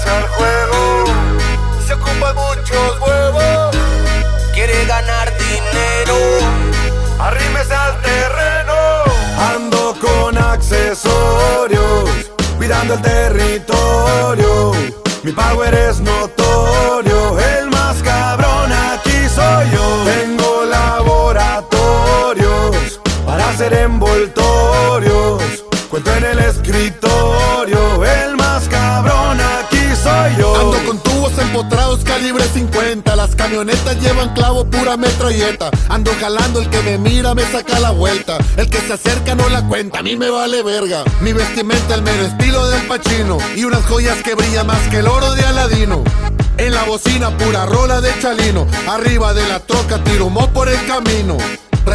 hace al juego. Se ocupan muchos huevos. Quiere ganar dinero. Arrímese al terreno. Ando con accesorios, cuidando el territorio. Mi power es notorio, el más cabrón aquí soy yo. Tengo laboratorios para hacer envoltorios. Cuento en el escritorio, calibre 50 Las camionetas llevan clavo pura metralleta. Ando jalando, el que me mira me saca la vuelta. El que se acerca no la cuenta, a mí me vale verga. Mi vestimenta el mero estilo del pachino Y unas joyas que brillan más que el oro de Aladino. En la bocina pura rola de chalino. Arriba de la troca tiro mo por el camino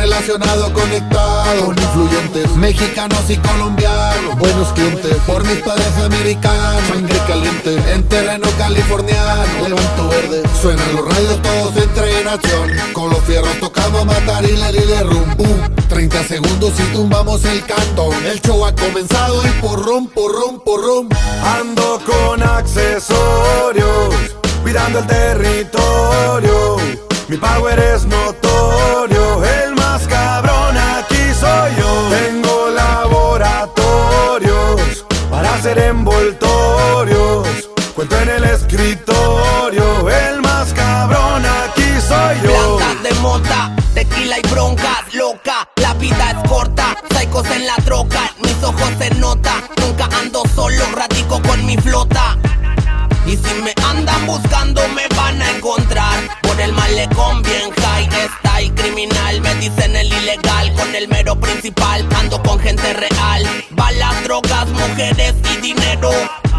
Relacionado, conectado con influyentes mexicanos y colombianos, buenos clientes. Por mis padres americanos, sangre caliente. En terreno californiano, levanto verde. Suenan los rayos todos entre en acción. Con los fierros tocamos matar y le de rum. Pum. 30 segundos y tumbamos el cantón. El show ha comenzado y porrón, porrón, porrón. Ando con accesorios, cuidando el territorio. Mi power es notorio, Cuento en el escritorio, el más cabrón aquí soy yo. Blancas de mota, tequila y broncas, loca. La vida es corta, psychos en la troca. Mis ojos se nota, nunca ando solo, radico con mi flota. Y si me andan buscando me van a encontrar Por el malecón bien high está y criminal Me dicen el ilegal con el mero principal Ando con gente real Balas, drogas, mujeres y dinero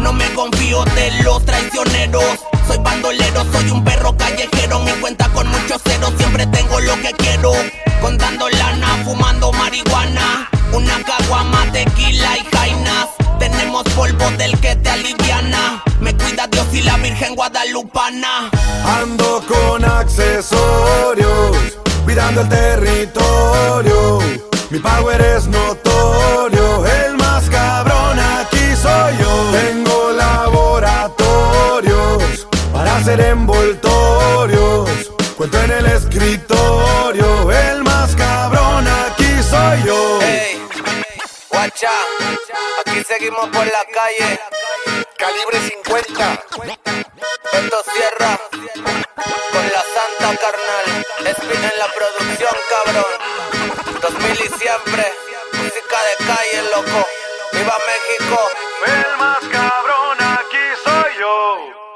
No me confío de los traicioneros Soy bandolero, soy un perro callejero Mi cuenta con muchos ceros, siempre tengo lo que quiero Contando lana, fumando marihuana Una caguama, tequila y jainas tenemos polvo del que te aliviana. Me cuida Dios y la Virgen Guadalupana. Ando con accesorios, cuidando el territorio. Mi power es notorio, ser envoltorios. Cuento en el escritorio, el más cabrón aquí soy yo. Hey, guacha, aquí seguimos por la calle. Calibre 50, esto cierra con la santa carnal. Spin en la producción, cabrón. 2000 y siempre, música de calle, loco. ¡Viva México! El más cabrón aquí soy yo.